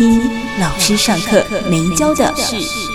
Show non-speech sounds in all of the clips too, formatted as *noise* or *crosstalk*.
一老师上课没教的事。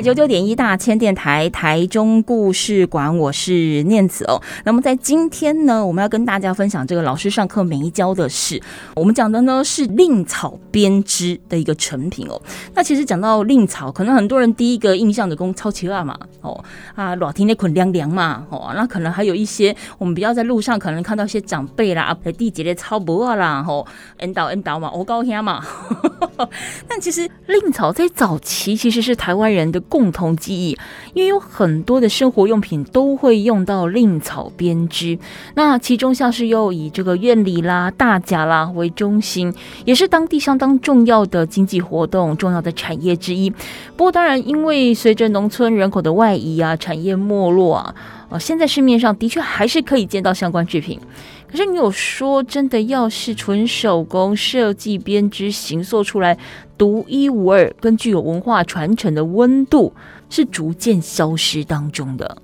九九点一大千电台台中故事馆，我是念子哦。那么在今天呢，我们要跟大家分享这个老师上课没教的事。我们讲的呢是蔺草编织的一个成品哦。那其实讲到蔺草，可能很多人第一个印象的工超奇啊嘛哦啊，老天那捆凉凉嘛哦。那可能还有一些我们比较在路上可能看到一些长辈啦，在地节的超薄啊啦吼，引导引导嘛，我高兴嘛。*laughs* 但其实蔺草在早期其实是台湾人的。共同记忆，因为有很多的生活用品都会用到蔺草编织。那其中像是又以这个院里啦、大甲啦为中心，也是当地相当重要的经济活动、重要的产业之一。不过，当然因为随着农村人口的外移啊，产业没落啊，啊，现在市面上的确还是可以见到相关制品。可是你有说真的，要是纯手工设计编织形塑出来独一无二，跟具有文化传承的温度，是逐渐消失当中的。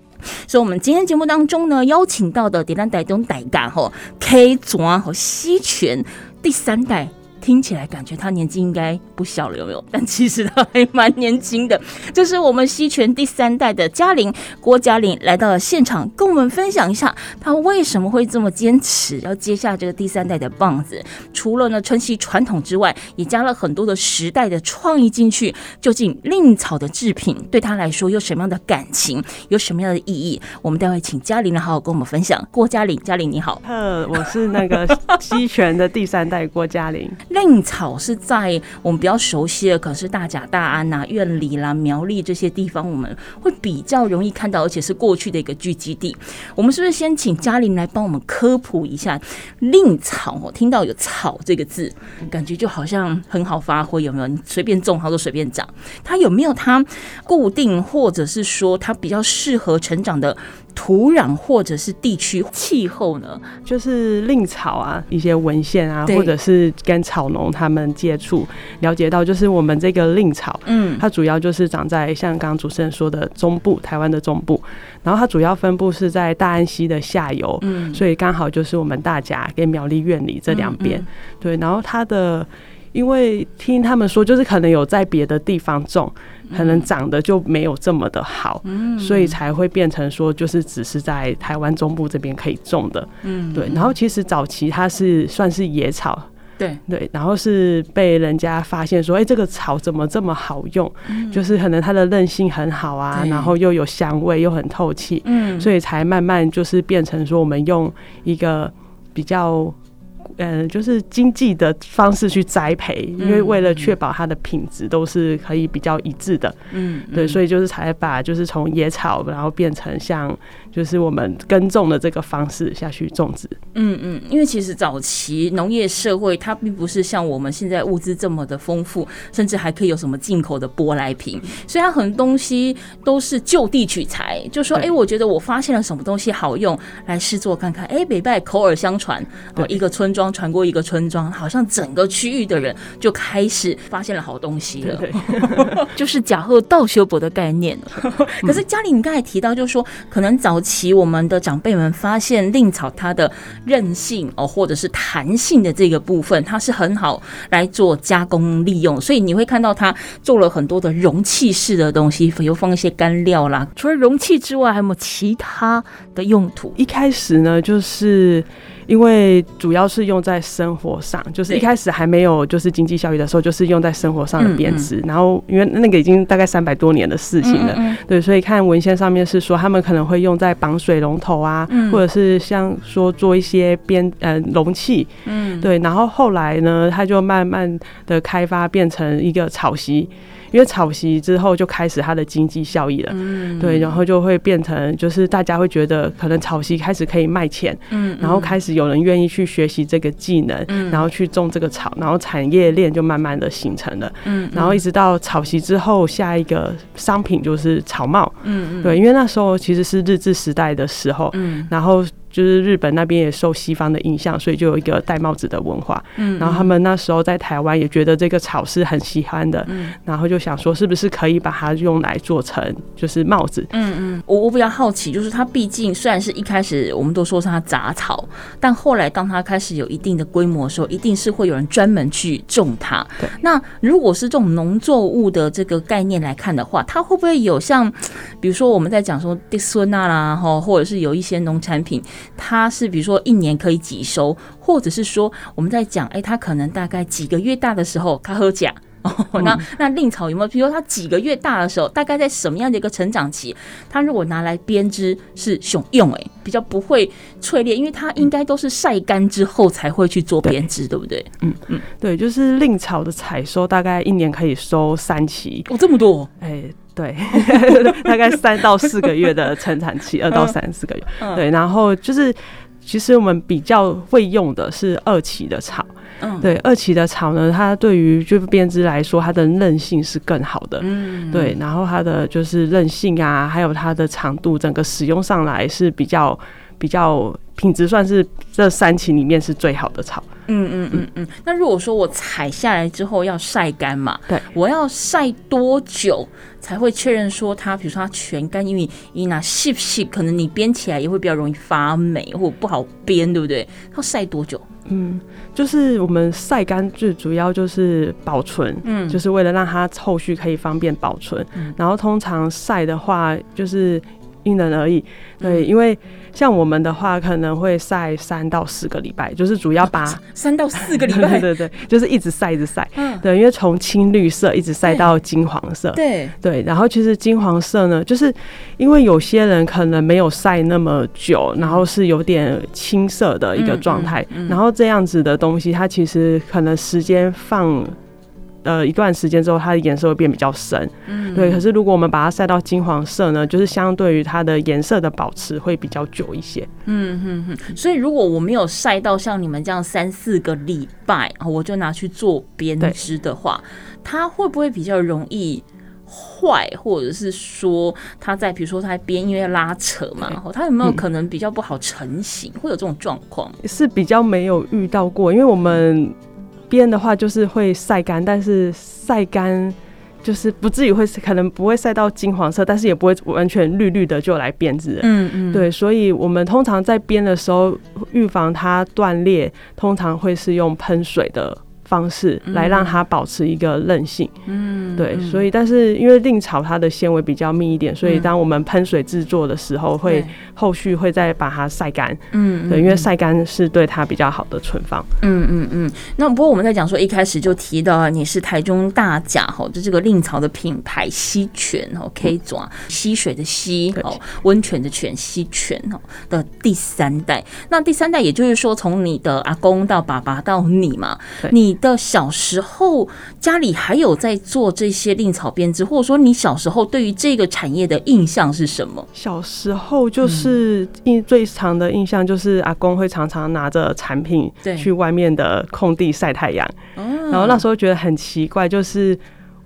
所以，我们今天节目当中呢，邀请到的，点亮台中代干吼，K 砖和西泉第三代。听起来感觉他年纪应该不小了，有没有？但其实他还蛮年轻的。这是我们西泉第三代的嘉玲郭嘉玲来到了现场，跟我们分享一下他为什么会这么坚持要接下这个第三代的棒子。除了呢承袭传统之外，也加了很多的时代的创意进去。究竟令草的制品对他来说有什么样的感情，有什么样的意义？我们待会请嘉玲来好好跟我们分享。郭嘉玲，嘉玲你好。呃，我是那个西泉的第三代郭嘉玲。*laughs* 蔺草是在我们比较熟悉的，可是大甲、大安呐、苑里啦、苗栗这些地方，我们会比较容易看到，而且是过去的一个聚集地。我们是不是先请嘉玲来帮我们科普一下蔺草？哦，听到有“草”这个字，感觉就好像很好发挥，有没有？你随便种它都随便长。它有没有它固定，或者是说它比较适合成长的？土壤或者是地区气候呢？就是令草啊，一些文献啊，或者是跟草农他们接触了解到，就是我们这个令草，嗯，它主要就是长在像刚刚主持人说的中部，台湾的中部，然后它主要分布是在大安溪的下游，嗯，所以刚好就是我们大甲跟苗栗院里这两边，对，然后它的。因为听他们说，就是可能有在别的地方种，可能长得就没有这么的好，嗯，所以才会变成说，就是只是在台湾中部这边可以种的，嗯，对。然后其实早期它是算是野草，对。对，然后是被人家发现说，哎，这个草怎么这么好用？就是可能它的韧性很好啊，然后又有香味，又很透气，嗯，所以才慢慢就是变成说，我们用一个比较。嗯，就是经济的方式去栽培，因为为了确保它的品质都是可以比较一致的，嗯，对，所以就是才把就是从野草，然后变成像就是我们耕种的这个方式下去种植。嗯嗯，因为其实早期农业社会它并不是像我们现在物资这么的丰富，甚至还可以有什么进口的舶来品，所以它很多东西都是就地取材，就说哎、欸，我觉得我发现了什么东西好用，来试做看看，哎、欸，北拜口耳相传，哦，一个村庄。传过一个村庄，好像整个区域的人就开始发现了好东西了，对对 *laughs* 就是假货倒修补的概念。*laughs* 可是嘉玲，你刚才提到，就是说，可能早尤其我们的长辈们发现蔺草它的韧性哦，或者是弹性的这个部分，它是很好来做加工利用，所以你会看到它做了很多的容器式的东西，比如放一些干料啦。除了容器之外，还有没有其他的用途？一开始呢，就是。因为主要是用在生活上，就是一开始还没有就是经济效益的时候，就是用在生活上的编织。然后因为那个已经大概三百多年的事情了，对，所以看文献上面是说他们可能会用在绑水龙头啊，或者是像说做一些编呃容器，嗯，对。然后后来呢，它就慢慢的开发变成一个草席。因为草席之后就开始它的经济效益了，嗯，对，然后就会变成就是大家会觉得可能草席开始可以卖钱，嗯，然后开始有人愿意去学习这个技能，嗯，然后去种这个草，然后产业链就慢慢的形成了，嗯，然后一直到草席之后，下一个商品就是草帽，嗯嗯，对，因为那时候其实是日治时代的时候，嗯，然后。就是日本那边也受西方的影响，所以就有一个戴帽子的文化。嗯，然后他们那时候在台湾也觉得这个草是很喜欢的，嗯，然后就想说是不是可以把它用来做成就是帽子。嗯嗯，我我比较好奇，就是它毕竟虽然是一开始我们都说是它杂草，但后来当它开始有一定的规模的时候，一定是会有人专门去种它。对，那如果是这种农作物的这个概念来看的话，它会不会有像比如说我们在讲说地孙啊啦，哈，或者是有一些农产品。它是比如说一年可以几收，或者是说我们在讲，哎、欸，它可能大概几个月大的时候它喝甲哦，*laughs* 那那令草有没有？比如说它几个月大的时候，大概在什么样的一个成长期？它如果拿来编织是熊用，哎，比较不会脆裂，因为它应该都是晒干之后才会去做编织，对不对？嗯嗯，对，就是令草的采收大概一年可以收三期，哦，这么多，哎、欸。对，*laughs* 大概三到四个月的成产期，二到三四个月。对，然后就是，其实我们比较会用的是二期的草。嗯，对，二期的草呢，它对于就编织来说，它的韧性是更好的。嗯，对，然后它的就是韧性啊，还有它的长度，整个使用上来是比较比较品质，算是这三期里面是最好的草。嗯嗯嗯嗯。那如果说我采下来之后要晒干嘛？对，我要晒多久？才会确认说它，比如说它全干，因为你拿细细，可能你编起来也会比较容易发霉或不好编，对不对？要晒多久？嗯，就是我们晒干最主要就是保存，嗯，就是为了让它后续可以方便保存。嗯，然后通常晒的话，就是因人而异，对，因为。像我们的话，可能会晒三到四个礼拜，就是主要把三到四个礼拜，*laughs* 对对对，就是一直晒一直晒，嗯，对，因为从青绿色一直晒到金黄色，对。对，然后其实金黄色呢，就是因为有些人可能没有晒那么久，然后是有点青色的一个状态，然后这样子的东西，它其实可能时间放。呃，一段时间之后，它的颜色会变比较深。嗯，对。可是如果我们把它晒到金黄色呢，就是相对于它的颜色的保持会比较久一些。嗯哼哼。所以如果我没有晒到像你们这样三四个礼拜，我就拿去做编织的话，它会不会比较容易坏，或者是说它在比如说它在编，因为拉扯嘛，然后它有没有可能比较不好成型？会有这种状况？是比较没有遇到过，因为我们。编的话就是会晒干，但是晒干就是不至于会可能不会晒到金黄色，但是也不会完全绿绿的就来编织。嗯嗯，对，所以我们通常在编的时候，预防它断裂，通常会是用喷水的。方式来让它保持一个韧性，嗯，对，所以但是因为令草它的纤维比较密一点，所以当我们喷水制作的时候，会后续会再把它晒干，嗯，对，因为晒干是对它比较好的存放，嗯嗯嗯。那不过我们在讲说一开始就提到你是台中大甲吼，就这个令草的品牌溪泉哦，K 爪溪水的溪哦，温泉的泉溪泉哦的第三代。那第三代也就是说从你的阿公到爸爸到你嘛，你。的小时候，家里还有在做这些令草编织，或者说你小时候对于这个产业的印象是什么？小时候就是印最长的印象就是阿公会常常拿着产品去外面的空地晒太阳，然后那时候觉得很奇怪，就是。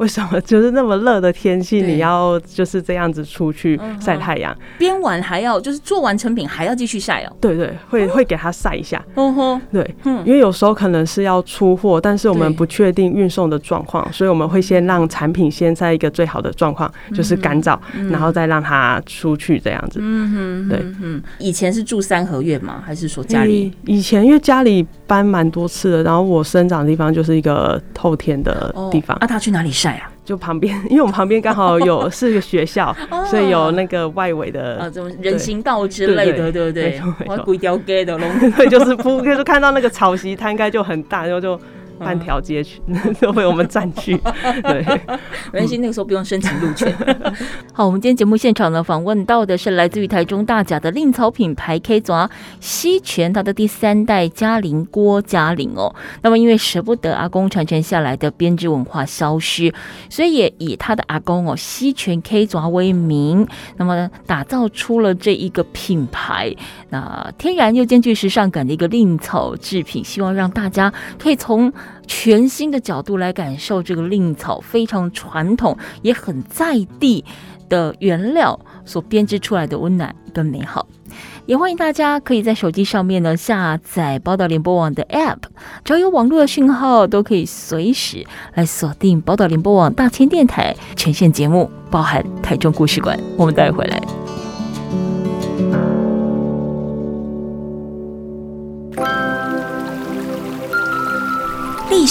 为什么就是那么热的天气，你要就是这样子出去晒太阳？编完还要就是做完成品还要继续晒哦？对对，会会给它晒一下。嗯哼，对，因为有时候可能是要出货，但是我们不确定运送的状况，所以我们会先让产品先在一个最好的状况，就是干燥，然后再让它出去这样子。嗯哼，对，嗯。以前是住三合院吗？还是说家里？以前因为家里搬蛮多次的，然后我生长的地方就是一个透天的地方。那他去哪里晒？就旁边，*laughs* 因为我们旁边刚好有是一个学校，*laughs* 所以有那个外围的啊，这种人行道之类的，对不对？我鬼雕街的龙，*laughs* 对，就是铺，就是看到那个草席摊开就很大，然后就半条街去 *laughs* 都被我们占据。*laughs* 对，没关系，那个时候不用申请路权。*laughs* 好，我们今天节目现场呢，访问到的是来自于台中大甲的令草品牌 K 爪西泉，他的第三代嘉玲郭嘉玲哦。那么因为舍不得阿公传承下来的编织文化消失，所以也以他的阿公哦西泉 K 爪为名，那么打造出了这一个品牌，那天然又兼具时尚感的一个令草制品，希望让大家可以从全新的角度来感受这个令草非常传统也很在地的原料所编织出来的温暖跟美好。也欢迎大家可以在手机上面呢下载宝岛联播网的 App，只要有网络的讯号，都可以随时来锁定宝岛联播网大千电台全线节目，包含台中故事馆。我们待会回来。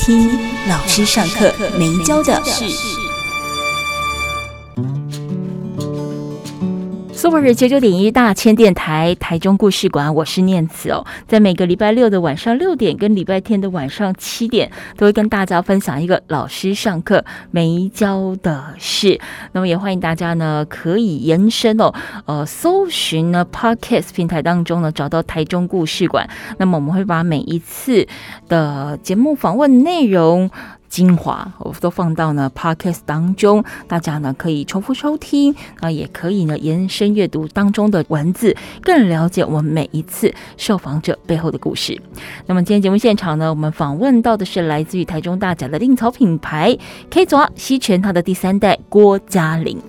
听老师上课没教的事。Super 九九点一大千电台台中故事馆，我是念慈哦，在每个礼拜六的晚上六点跟礼拜天的晚上七点，都会跟大家分享一个老师上课没教的事。那么也欢迎大家呢，可以延伸哦，呃，搜寻呢 Podcast 平台当中呢，找到台中故事馆。那么我们会把每一次的节目访问内容。精华我都放到呢 Podcast 当中，大家呢可以重复收听啊，也可以呢延伸阅读当中的文字，更了解我们每一次受访者背后的故事。那么今天节目现场呢，我们访问到的是来自于台中大甲的令草品牌 K 爪西泉，他的第三代郭嘉玲。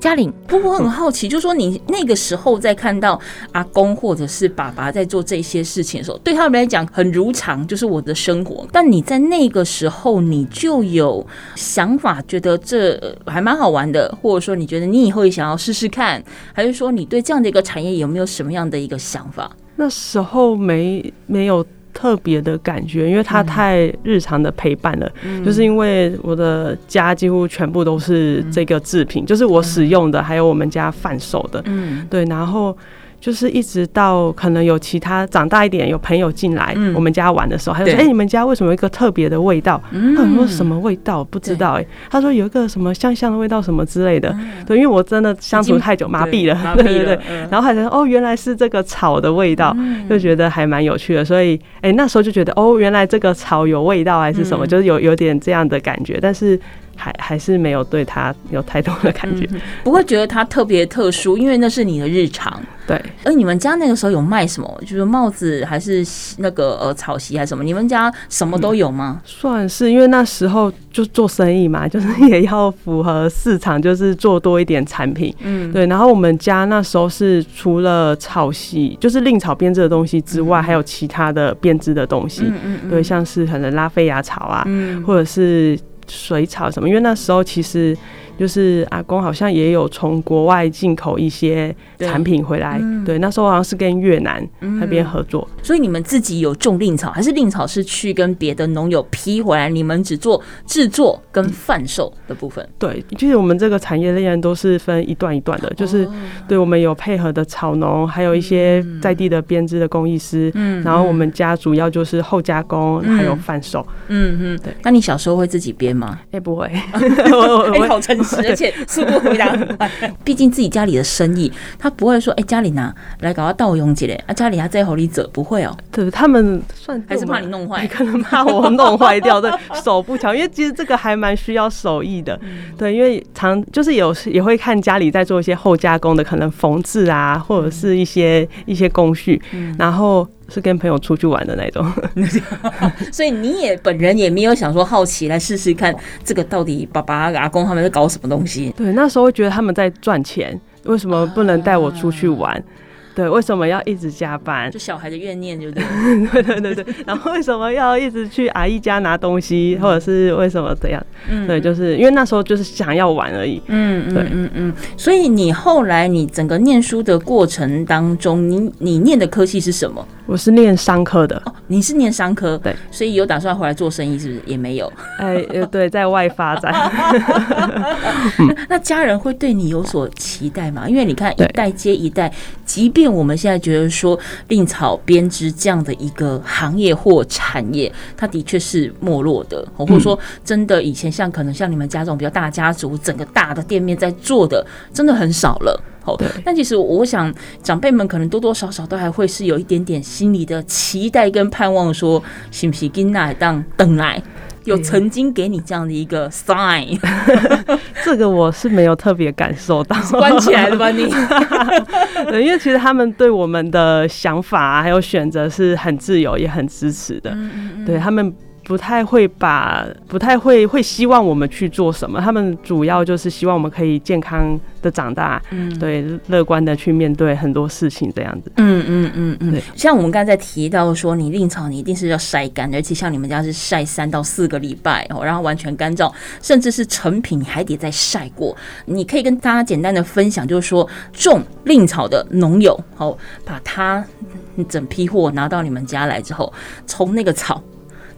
嘉玲，不过我很好奇，就说你那个时候在看到阿公或者是爸爸在做这些事情的时候，对他们来讲很如常，就是我的生活。但你在那个时候，你就有想法，觉得这还蛮好玩的，或者说你觉得你以后也想要试试看，还是说你对这样的一个产业有没有什么样的一个想法？那时候没没有。特别的感觉，因为它太日常的陪伴了。嗯、就是因为我的家几乎全部都是这个制品，嗯、就是我使用的，还有我们家贩售的。嗯，对，然后。就是一直到可能有其他长大一点有朋友进来我们家玩的时候，他就说：“哎，你们家为什么有一个特别的味道？”他说：“什么味道？不知道。”哎，他说有一个什么香香的味道，什么之类的。对，因为我真的相处太久，麻痹了。*laughs* 对对对。然后还说：“哦，原来是这个草的味道。”就觉得还蛮有趣的。所以，哎，那时候就觉得哦，原来这个草有味道还是什么，就是有有点这样的感觉。但是。还还是没有对他有太多的感觉，不会觉得他特别特殊，因为那是你的日常。对，而你们家那个时候有卖什么？就是帽子还是那个呃草席还是什么？你们家什么都有吗？算是，因为那时候就做生意嘛，就是也要符合市场，就是做多一点产品。嗯，对。然后我们家那时候是除了草席，就是令草编织的东西之外，还有其他的编织的东西。嗯嗯。对，像是可能拉菲亚草啊，或者是。水草什么？因为那时候其实就是阿公好像也有从国外进口一些产品回来。对，那时候好像是跟越南那边合作。所以你们自己有种令草，还是令草是去跟别的农友批回来？你们只做制作跟贩售的部分？对，其实我们这个产业链都是分一段一段的，就是对我们有配合的草农，还有一些在地的编织的工艺师。嗯，然后我们家主要就是后加工，还有贩售。嗯嗯，对。那你小时候会自己编吗？哎，不会，*laughs* 哎，好诚实，而且速度回答很快。*laughs* 毕竟自己家里的生意，他不会说，哎，家里拿，来搞到盗用起来啊，家里还，在火里者，不会哦。对，他们算还是怕你弄坏，可 *laughs* 能怕我弄坏掉，对，手不巧，*laughs* 因为其实这个还蛮需要手艺的，对，因为常就是有时也会看家里在做一些后加工的，可能缝制啊，或者是一些一些工序，然后。是跟朋友出去玩的那种，*laughs* 所以你也本人也没有想说好奇来试试看这个到底爸爸阿公他们在搞什么东西？对，那时候会觉得他们在赚钱，为什么不能带我出去玩？对，为什么要一直加班？就小孩的怨念，就 *laughs* 对。对对对对。然后为什么要一直去阿姨家拿东西，或者是为什么这样？嗯，对，就是因为那时候就是想要玩而已。嗯，对，嗯嗯。所以你后来你整个念书的过程当中，你你念的科系是什么？我是念商科的。哦，你是念商科？对。所以有打算回来做生意，是不是？也没有。*laughs* 哎，对，在外发展。*laughs* 那家人会对你有所期待吗？因为你看一代接一代，即便我们现在觉得说令草编织这样的一个行业或产业，它的确是没落的，或者说真的以前像可能像你们家这种比较大家族，整个大的店面在做的，真的很少了。对。但其实我想长辈们可能多多少少都还会是有一点点心里的期待跟盼望，说是不是囡仔当等来。有曾经给你这样的一个 sign，*laughs* 这个我是没有特别感受到。关起来了吧你？*laughs* 对，因为其实他们对我们的想法还有选择是很自由，也很支持的。对他们。不太会把，不太会会希望我们去做什么。他们主要就是希望我们可以健康的长大，嗯，对，乐观的去面对很多事情这样子。嗯嗯嗯嗯。对，像我们刚才提到说，你令草你一定是要晒干，而且像你们家是晒三到四个礼拜哦，然后完全干燥，甚至是成品你还得再晒过。你可以跟大家简单的分享，就是说种令草的农友，好，把它整批货拿到你们家来之后，从那个草。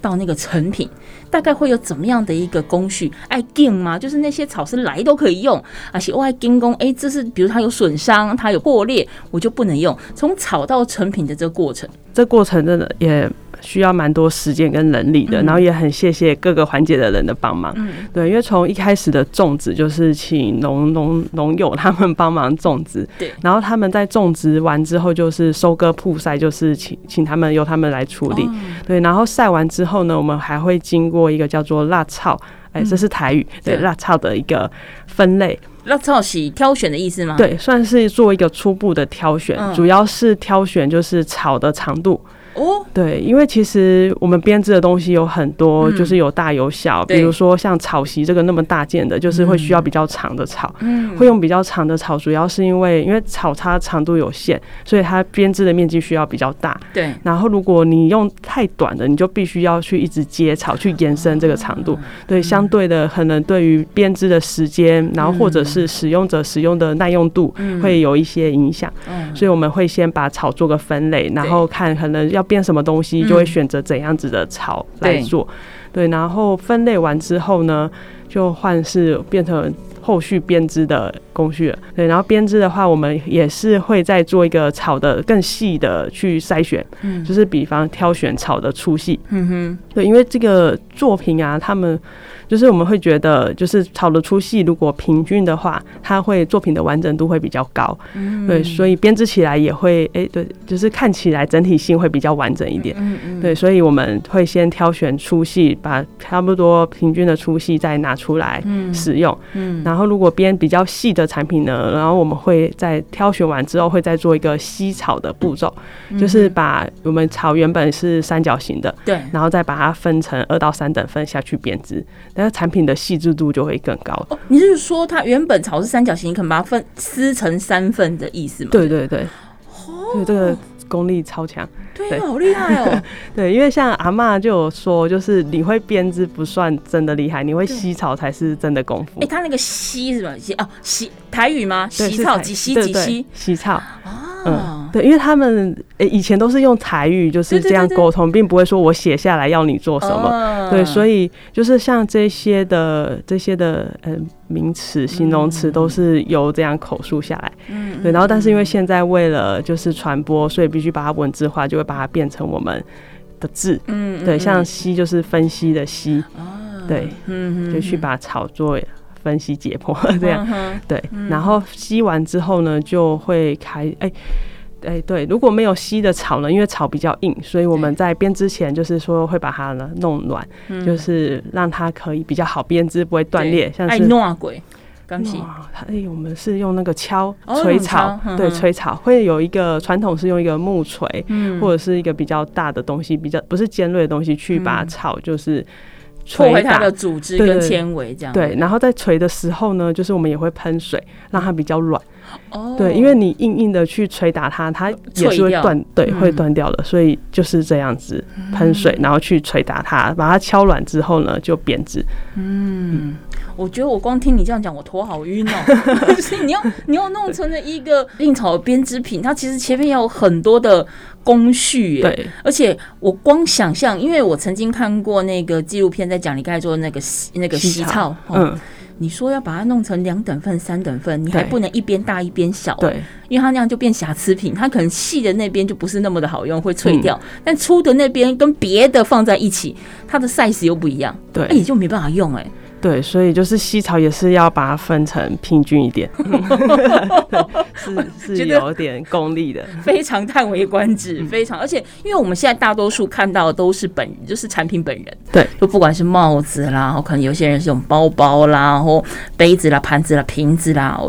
到那个成品，大概会有怎么样的一个工序？爱钉吗？就是那些草是来都可以用，而且我爱钉工，哎，这是比如它有损伤，它有破裂，我就不能用。从草到成品的这个过程，这过程真的也。需要蛮多时间跟人力的，然后也很谢谢各个环节的人的帮忙。嗯，对，因为从一开始的种植就是请农农农友他们帮忙种植，对，然后他们在种植完之后就是收割曝晒，就是请请他们由他们来处理。对，然后晒完之后呢，我们还会经过一个叫做辣草，哎，这是台语，对，辣草的一个分类。辣草是挑选的意思吗？对，算是做一个初步的挑选，主要是挑选就是草的长度。哦，对，因为其实我们编织的东西有很多，就是有大有小，比如说像草席这个那么大件的，就是会需要比较长的草，嗯，会用比较长的草，主要是因为因为草它长度有限，所以它编织的面积需要比较大，对。然后如果你用太短的，你就必须要去一直接草去延伸这个长度，对，相对的可能对于编织的时间，然后或者是使用者使用的耐用度会有一些影响，嗯，所以我们会先把草做个分类，然后看可能要。要编什么东西，就会选择怎样子的草来做，对，然后分类完之后呢，就换是变成后续编织的工序了，对，然后编织的话，我们也是会再做一个草的更细的去筛选，嗯，就是比方挑选草的粗细，嗯哼，对，因为这个作品啊，他们。就是我们会觉得，就是草的粗细如果平均的话，它会作品的完整度会比较高，嗯，对，所以编织起来也会，哎，对，就是看起来整体性会比较完整一点，嗯嗯，对，所以我们会先挑选粗细，把差不多平均的粗细再拿出来使用，嗯，然后如果编比较细的产品呢，然后我们会在挑选完之后会再做一个吸草的步骤，就是把我们草原本是三角形的，对，然后再把它分成二到三等份下去编织。那产品的细致度就会更高。哦，你是说它原本草是三角形，你可能把它分撕成三份的意思吗？对对对，哦，这个功力超强，对，好厉害哦。*laughs* 对，因为像阿嬷就有说，就是你会编织不算真的厉害，你会吸草才是真的功夫。哎，他那个吸是吧？吸哦，吸台语吗？吸草几吸几吸？吸草嗯，对，因为他们诶以前都是用台语就是这样沟通，并不会说我写下来要你做什么。对，所以就是像这些的这些的嗯名词、形容词都是由这样口述下来。嗯，对，然后但是因为现在为了就是传播，所以必须把它文字化，就会把它变成我们的字。嗯，对，像析就是分析的析。对，嗯，就去把草做。分析解剖 *laughs* 这样，对，然后吸完之后呢，就会开，哎，哎，对，如果没有吸的草呢，因为草比较硬，所以我们在编之前就是说会把它呢弄软，就是让它可以比较好编织，不会断裂。像是刚洗。哎，我们是用那个敲锤草，对，锤草会有一个传统是用一个木锤，或者是一个比较大的东西，比较不是尖锐的东西去把草就是。破坏它的组织跟纤维，这样对，然后在锤的时候呢，就是我们也会喷水，让它比较软。哦，对，因为你硬硬的去捶打它，它也是会断，对，嗯、会断掉的。所以就是这样子喷水，然后去捶打它，把它敲软之后呢，就编织。嗯，我觉得我光听你这样讲，我头好晕哦。所 *laughs* 以你要你要弄成了一个令草编织品，它其实前面要有很多的工序。对，而且我光想象，因为我曾经看过那个纪录片，在讲你刚才做的那个那个洗草，嗯。你说要把它弄成两等份、三等份，你还不能一边大一边小，对，因为它那样就变瑕疵品，它可能细的那边就不是那么的好用，会脆掉，嗯、但粗的那边跟别的放在一起，它的 size 又不一样，对，也就没办法用哎、欸。对，所以就是西草也是要把它分成平均一点，*laughs* 是是有点功利的，非常叹为观止，非常，而且因为我们现在大多数看到的都是本，就是产品本人，对，就不管是帽子啦，然后可能有些人是用包包啦，然后杯子啦、盘子啦、瓶子啦。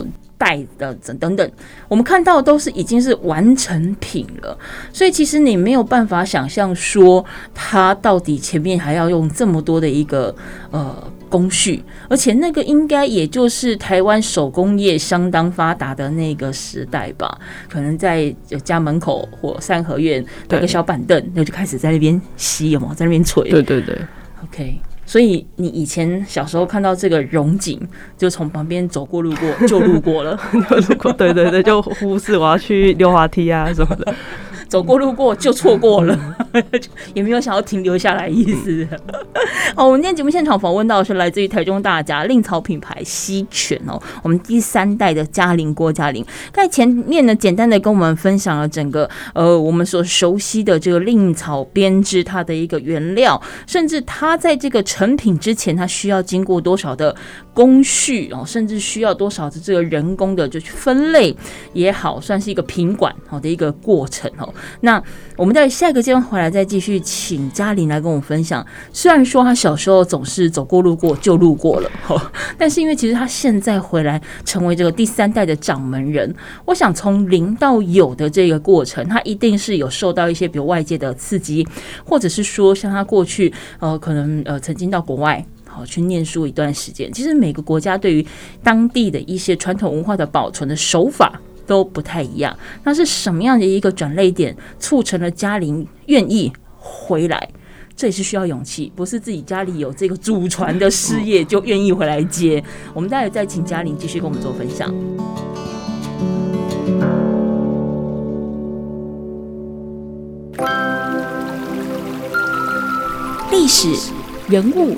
带的等等等，我们看到的都是已经是完成品了，所以其实你没有办法想象说它到底前面还要用这么多的一个呃工序，而且那个应该也就是台湾手工业相当发达的那个时代吧，可能在家门口或三合院摆个小板凳，那就开始在那边吸，有没有在那边锤？对对对，OK。所以你以前小时候看到这个荣景，就从旁边走过路过就路过了，*laughs* 路过，对对对，就忽视我要去溜滑梯啊什么的。*laughs* 走过路过就错过了，*laughs* 也没有想要停留下来意思。*laughs* 哦，我们今天节目现场访问到的是来自于台中大家令草品牌西泉哦，我们第三代的嘉玲郭嘉玲，在前面呢简单的跟我们分享了整个呃我们所熟悉的这个令草编织它的一个原料，甚至它在这个成品之前，它需要经过多少的工序哦，甚至需要多少的这个人工的就去分类也好，算是一个品管好的一个过程哦。那我们在下一个阶段回来来再继续请嘉玲来跟我分享。虽然说他小时候总是走过路过就路过了，但是因为其实他现在回来成为这个第三代的掌门人，我想从零到有的这个过程，他一定是有受到一些比如外界的刺激，或者是说像他过去呃可能呃曾经到国外好去念书一段时间。其实每个国家对于当地的一些传统文化的保存的手法。都不太一样，那是什么样的一个转捩点促成了嘉玲愿意回来？这也是需要勇气，不是自己家里有这个祖传的事业就愿意回来接。我们待会再请嘉玲继续跟我们做分享。历史、人物、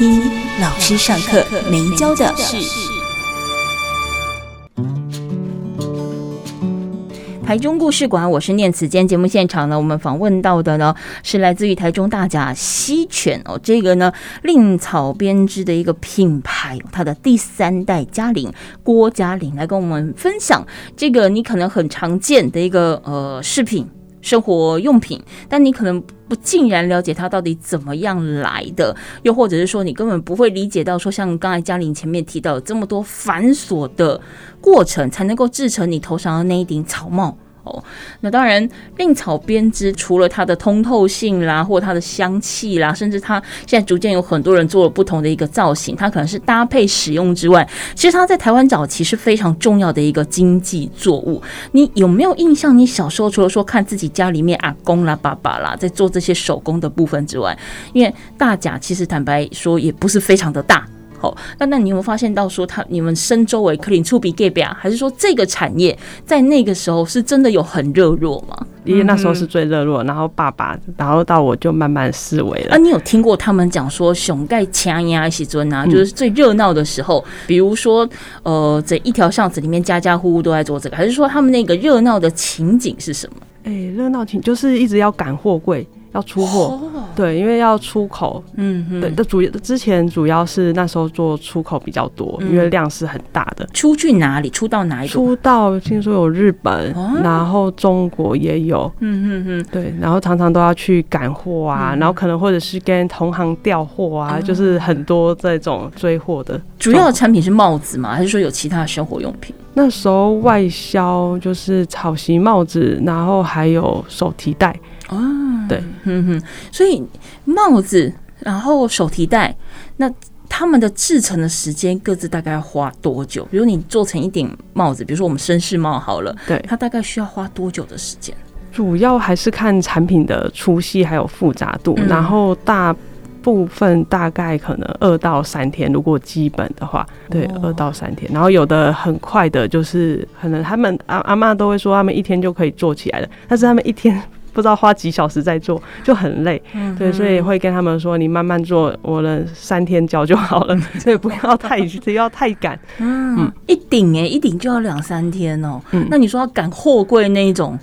听老师上课没教的事。台中故事馆，我是念慈。今天节目现场呢，我们访问到的呢是来自于台中大甲西泉哦，这个呢令草编织的一个品牌，它的第三代嘉玲郭嘉玲来跟我们分享这个你可能很常见的一个呃饰品、生活用品，但你可能不竟然了解它到底怎么样来的，又或者是说你根本不会理解到说像刚才嘉玲前面提到这么多繁琐的过程，才能够制成你头上的那一顶草帽。哦，那当然，令草编织除了它的通透性啦，或它的香气啦，甚至它现在逐渐有很多人做了不同的一个造型，它可能是搭配使用之外，其实它在台湾早期是非常重要的一个经济作物。你有没有印象？你小时候除了说看自己家里面阿公啦、爸爸啦在做这些手工的部分之外，因为大甲其实坦白说也不是非常的大。好，那那你有没有发现到说，他你们身周围可能触比 gay 啊，还是说这个产业在那个时候是真的有很热络吗？因为那时候是最热络，然后爸爸，然后到我就慢慢思维了。啊，你有听过他们讲说熊盖枪呀、喜尊啊，就是最热闹的时候，比如说呃，这一条巷子里面家家户户都在做这个，还是说他们那个热闹的情景是什么？哎，热闹情就是一直要赶货柜。要出货，对，因为要出口，嗯嗯，对，那主要之前主要是那时候做出口比较多，因为量是很大的。出去哪里？出到哪里？出到听说有日本，然后中国也有，嗯嗯嗯，对，然后常常都要去赶货啊，然后可能或者是跟同行调货啊，就是很多这种追货的。主要的产品是帽子吗？还是说有其他的生活用品？那时候外销就是草席帽子，然后还有手提袋。哦，对，嗯哼，所以帽子，然后手提袋，那他们的制成的时间各自大概要花多久？比如你做成一顶帽子，比如说我们绅士帽好了，对，它大概需要花多久的时间？主要还是看产品的粗细还有复杂度，嗯、然后大部分大概可能二到三天，如果基本的话，对，二、哦、到三天。然后有的很快的，就是可能他们阿阿妈都会说他们一天就可以做起来了，但是他们一天。不知道花几小时在做，就很累，嗯、对，所以会跟他们说，你慢慢做，我的三天交就好了，*laughs* 所以不要太 *laughs* 不要太赶。嗯，嗯一顶哎，一顶就要两三天哦。嗯，那你说要赶货柜那一种，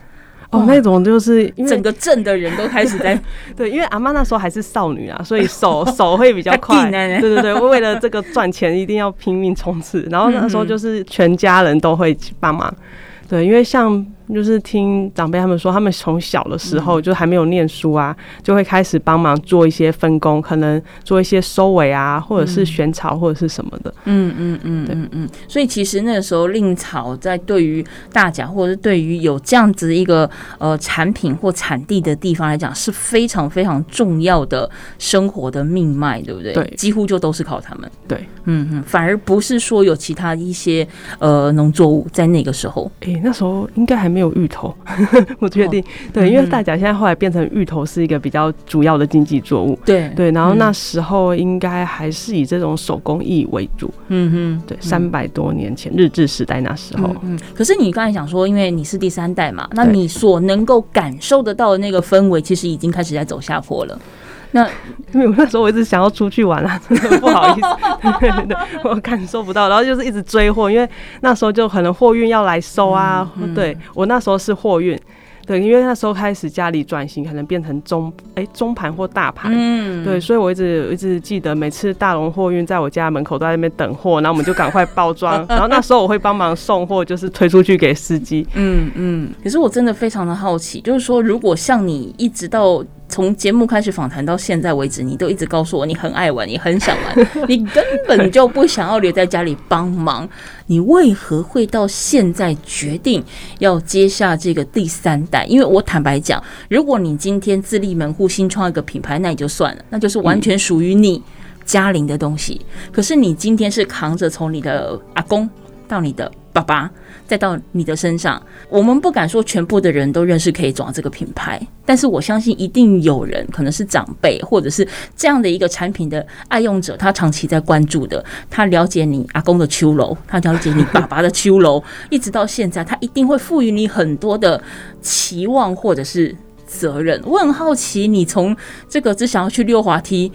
哦，那种就是因为整个镇的人都开始在 *laughs* 对，因为阿妈那时候还是少女啊，所以手手会比较快。对对对，为了这个赚钱，一定要拼命冲刺。然后那时候就是全家人都会帮忙。对，因为像。就是听长辈他们说，他们从小的时候就还没有念书啊，就会开始帮忙做一些分工，可能做一些收尾啊，或者是选草或者是什么的。嗯嗯嗯，嗯嗯。所以其实那个时候，令草在对于大甲或者是对于有这样子一个呃产品或产地的地方来讲，是非常非常重要的生活的命脉，对不对？对，几乎就都是靠他们。对，嗯嗯，反而不是说有其他一些呃农作物在那个时候。诶、欸，那时候应该还没。没有芋头，*laughs* 我确定。对，因为大甲现在后来变成芋头是一个比较主要的经济作物。对对，然后那时候应该还是以这种手工艺为主。嗯哼，对，三百多年前日治时代那时候。嗯，可是你刚才讲说，因为你是第三代嘛，那你所能够感受得到的那个氛围，其实已经开始在走下坡了。那因为我那时候我一直想要出去玩啊，真的不好意思，对 *laughs* 对对，我感受不到，然后就是一直追货，因为那时候就可能货运要来收啊，嗯嗯、对我那时候是货运。对，因为那时候开始家里转型，可能变成中哎中盘或大盘，嗯，对，所以我一直一直记得，每次大龙货运在我家门口都在那边等货，然后我们就赶快包装，*laughs* 然后那时候我会帮忙送货，就是推出去给司机，嗯嗯。可是我真的非常的好奇，就是说，如果像你一直到从节目开始访谈到现在为止，你都一直告诉我你很爱玩，你很想玩，*laughs* 你根本就不想要留在家里帮忙。你为何会到现在决定要接下这个第三代？因为我坦白讲，如果你今天自立门户新创一个品牌，那也就算了，那就是完全属于你家里的东西。可是你今天是扛着从你的阿公到你的爸爸。再到你的身上，我们不敢说全部的人都认识 K 装这个品牌，但是我相信一定有人，可能是长辈，或者是这样的一个产品的爱用者，他长期在关注的，他了解你阿公的秋楼，他了解你爸爸的秋楼，一直到现在，他一定会赋予你很多的期望或者是责任。我很好奇，你从这个只想要去溜滑梯，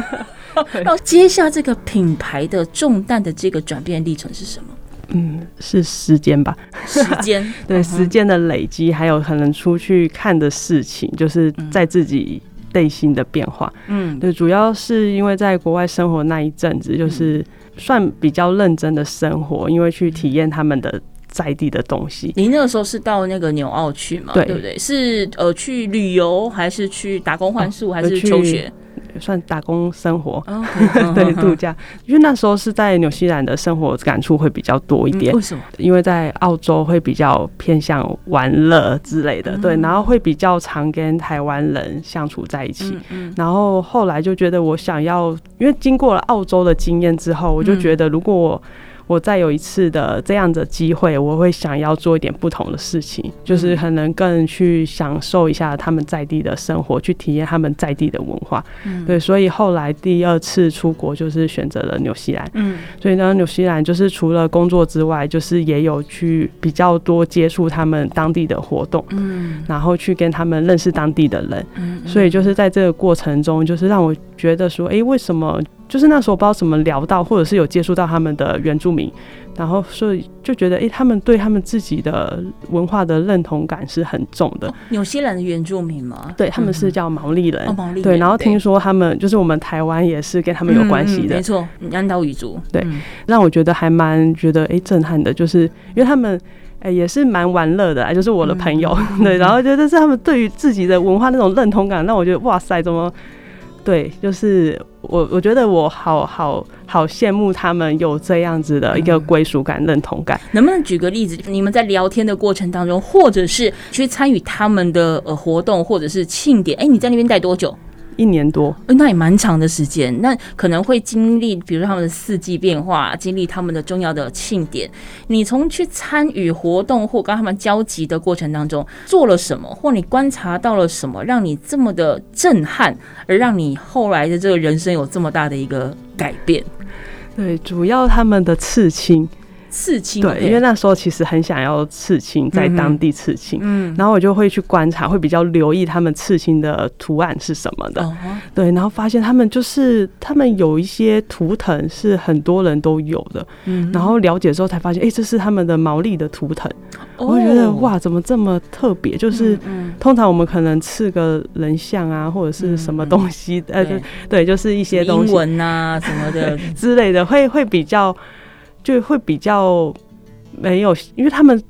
*laughs* 到接下这个品牌的重担的这个转变历程是什么？嗯，是时间吧？时间 *laughs* 对时间的累积，还有可能出去看的事情，就是在自己内心的变化。嗯，对，主要是因为在国外生活那一阵子，就是算比较认真的生活，因为去体验他们的在地的东西。你那个时候是到那个纽澳去吗？对，对不对？是呃去旅游，还是去打工换宿，还是求学？算打工生活，okay, *laughs* 对度假，因为那时候是在纽西兰的生活感触会比较多一点。为什么？因为在澳洲会比较偏向玩乐之类的，对，然后会比较常跟台湾人相处在一起。然后后来就觉得我想要，因为经过了澳洲的经验之后，我就觉得如果我我再有一次的这样的机会，我会想要做一点不同的事情，就是可能更去享受一下他们在地的生活，去体验他们在地的文化。嗯，对，所以后来第二次出国就是选择了纽西兰。嗯，所以呢，纽西兰就是除了工作之外，就是也有去比较多接触他们当地的活动。嗯，然后去跟他们认识当地的人。嗯，所以就是在这个过程中，就是让我觉得说，哎，为什么？就是那时候不知道怎么聊到，或者是有接触到他们的原住民。然后，所以就觉得，哎、欸，他们对他们自己的文化的认同感是很重的。纽、哦、西兰的原住民吗？对，他们是叫毛利人。哦、毛利人。对，然后听说他们就是我们台湾也是跟他们有关系的。嗯嗯、没错，安岛语族。对，让我觉得还蛮觉得哎、欸、震撼的，就是因为他们哎、欸、也是蛮玩乐的，就是我的朋友。嗯、*laughs* 对，然后觉得是他们对于自己的文化那种认同感，让我觉得哇塞，怎么？对，就是我，我觉得我好好好羡慕他们有这样子的一个归属感、认同感。能不能举个例子？你们在聊天的过程当中，或者是去参与他们的呃活动，或者是庆典？哎，你在那边待多久？一年多，那也蛮长的时间。那可能会经历，比如说他们的四季变化，经历他们的重要的庆典。你从去参与活动或跟他们交集的过程当中，做了什么，或你观察到了什么，让你这么的震撼，而让你后来的这个人生有这么大的一个改变？对，主要他们的刺青。刺青对，因为那时候其实很想要刺青，在当地刺青，嗯，然后我就会去观察，会比较留意他们刺青的图案是什么的，哦、对，然后发现他们就是他们有一些图腾是很多人都有的，嗯，然后了解之后才发现，哎、欸，这是他们的毛利的图腾，哦、我会觉得哇，怎么这么特别？就是、嗯嗯、通常我们可能刺个人像啊，或者是什么东西，呃、嗯，对，就是一些东西，英文啊什么的。*laughs* 之类的，会会比较。就会比较没有，因为他们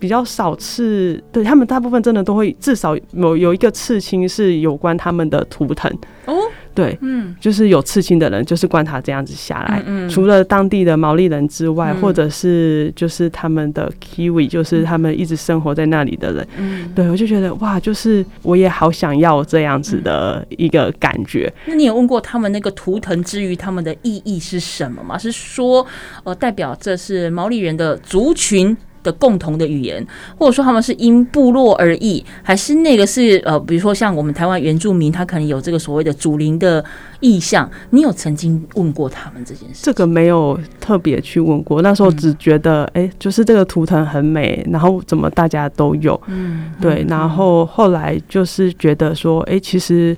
比较少刺，对，他们大部分真的都会至少有有一个刺青是有关他们的图腾哦。对，嗯，就是有刺青的人，就是观察这样子下来，嗯，嗯，除了当地的毛利人之外，嗯、或者是就是他们的 Kiwi，就是他们一直生活在那里的人，嗯，对，我就觉得哇，就是我也好想要这样子的一个感觉。那你有问过他们那个图腾之于他们的意义是什么吗？是说，呃，代表这是毛利人的族群？的共同的语言，或者说他们是因部落而异，还是那个是呃，比如说像我们台湾原住民，他可能有这个所谓的祖灵的意象。你有曾经问过他们这件事？这个没有特别去问过，那时候只觉得哎、嗯欸，就是这个图腾很美，然后怎么大家都有，嗯，对，然后后来就是觉得说，哎、欸，其实。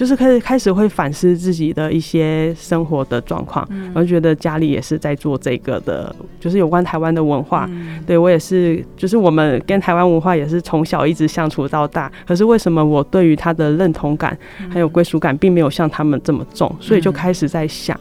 就是开始开始会反思自己的一些生活的状况，嗯，我就觉得家里也是在做这个的，就是有关台湾的文化。嗯，对我也是，就是我们跟台湾文化也是从小一直相处到大。可是为什么我对于他的认同感还有归属感，并没有像他们这么重？所以就开始在想。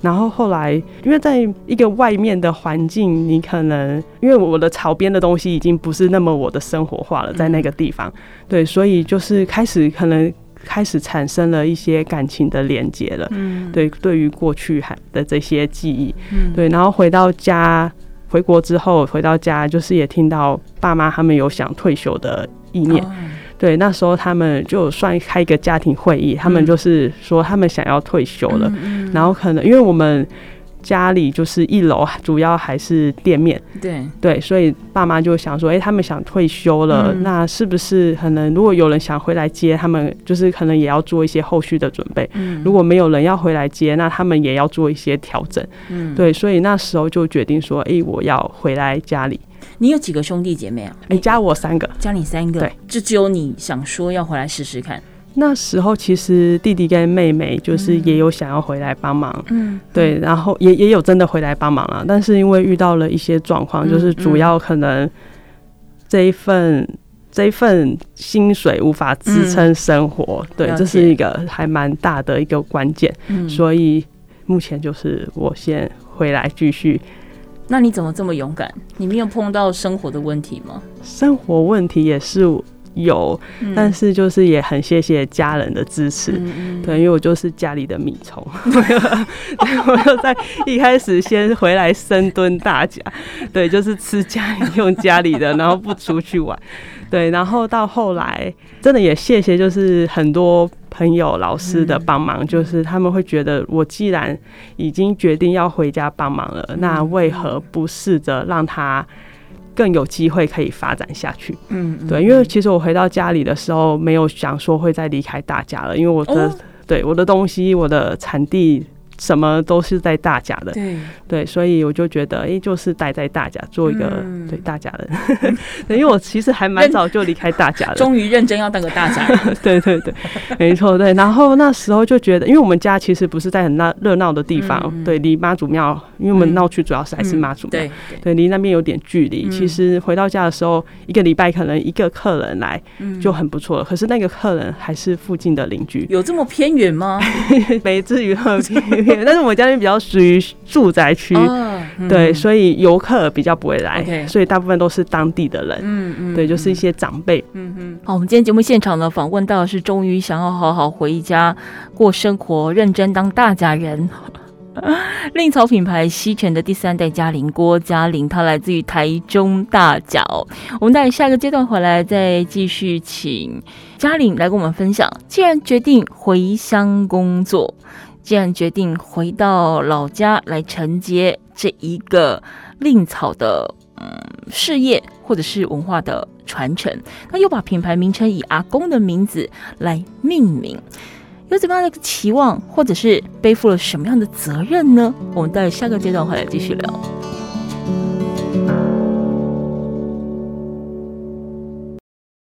然后后来，因为在一个外面的环境，你可能因为我的草编的东西已经不是那么我的生活化了，在那个地方，对，所以就是开始可能。开始产生了一些感情的连接了，嗯，对，对于过去还的这些记忆，嗯，对，然后回到家，回国之后回到家，就是也听到爸妈他们有想退休的意念，哦，对，那时候他们就算开一个家庭会议，他们就是说他们想要退休了，然后可能因为我们。家里就是一楼，主要还是店面。对对，所以爸妈就想说，哎、欸，他们想退休了，嗯，那是不是可能如果有人想回来接他们，就是可能也要做一些后续的准备。嗯，如果没有人要回来接，那他们也要做一些调整。嗯，对，所以那时候就决定说，哎、欸，我要回来家里。你有几个兄弟姐妹啊？你加我三个，加你三个，对，就只有你想说要回来试试看。那时候其实弟弟跟妹妹就是也有想要回来帮忙，嗯，对，然后也也有真的回来帮忙了，但是因为遇到了一些状况，就是主要可能这一份这一份薪水无法支撑生活，对，这是一个还蛮大的一个关键，嗯所以目前就是我先回来继续。那你怎么这么勇敢？你没有碰到生活的问题吗？生活问题也是。有，但是就是也很谢谢家人的支持，嗯、对，因为我就是家里的米虫，我就在一开始先回来深蹲大家，对，就是吃家里用家里的，然后不出去玩，对，然后到后来真的也谢谢，就是很多朋友、老师的帮忙，就是他们会觉得我既然已经决定要回家帮忙了，那为何不试着让他。更有机会可以发展下去，嗯，对，因为其实我回到家里的时候，没有想说会再离开大家了，因为我的、哦、对我的东西，我的产地什么都是在大家的，对。对，所以我就觉得，哎、欸，就是待在大家做一个、嗯、对大甲人，*laughs* 因为我其实还蛮早就离开大家了，*laughs* 终于认真要当个大甲人，*laughs* 对对对，没错，对。然后那时候就觉得，因为我们家其实不是在很闹热闹的地方，嗯、对，离妈祖庙，因为我们闹区主要是还是妈祖庙、嗯，对，离那边有点距离、嗯。其实回到家的时候，一个礼拜可能一个客人来就很不错了、嗯，可是那个客人还是附近的邻居，有这么偏远吗？没至于很偏远，但是我们家那边比较属于住宅区、对，所以游客比较不会来所以大部分都是当地的人，嗯嗯，对，就是一些长辈，嗯嗯。好，我们今天节目现场呢，访问到的是终于想要好好回家过生活，认真当大家人，*laughs* 令草品牌西泉的第三代嘉玲郭嘉玲，她来自于台中大甲。我们待下一个阶段回来再继续请嘉玲来跟我们分享。既然决定回乡工作。既然决定回到老家来承接这一个令草的嗯事业或者是文化的传承，那又把品牌名称以阿公的名字来命名，有怎么样的期望，或者是背负了什么样的责任呢？我们待下个阶段回来继续聊。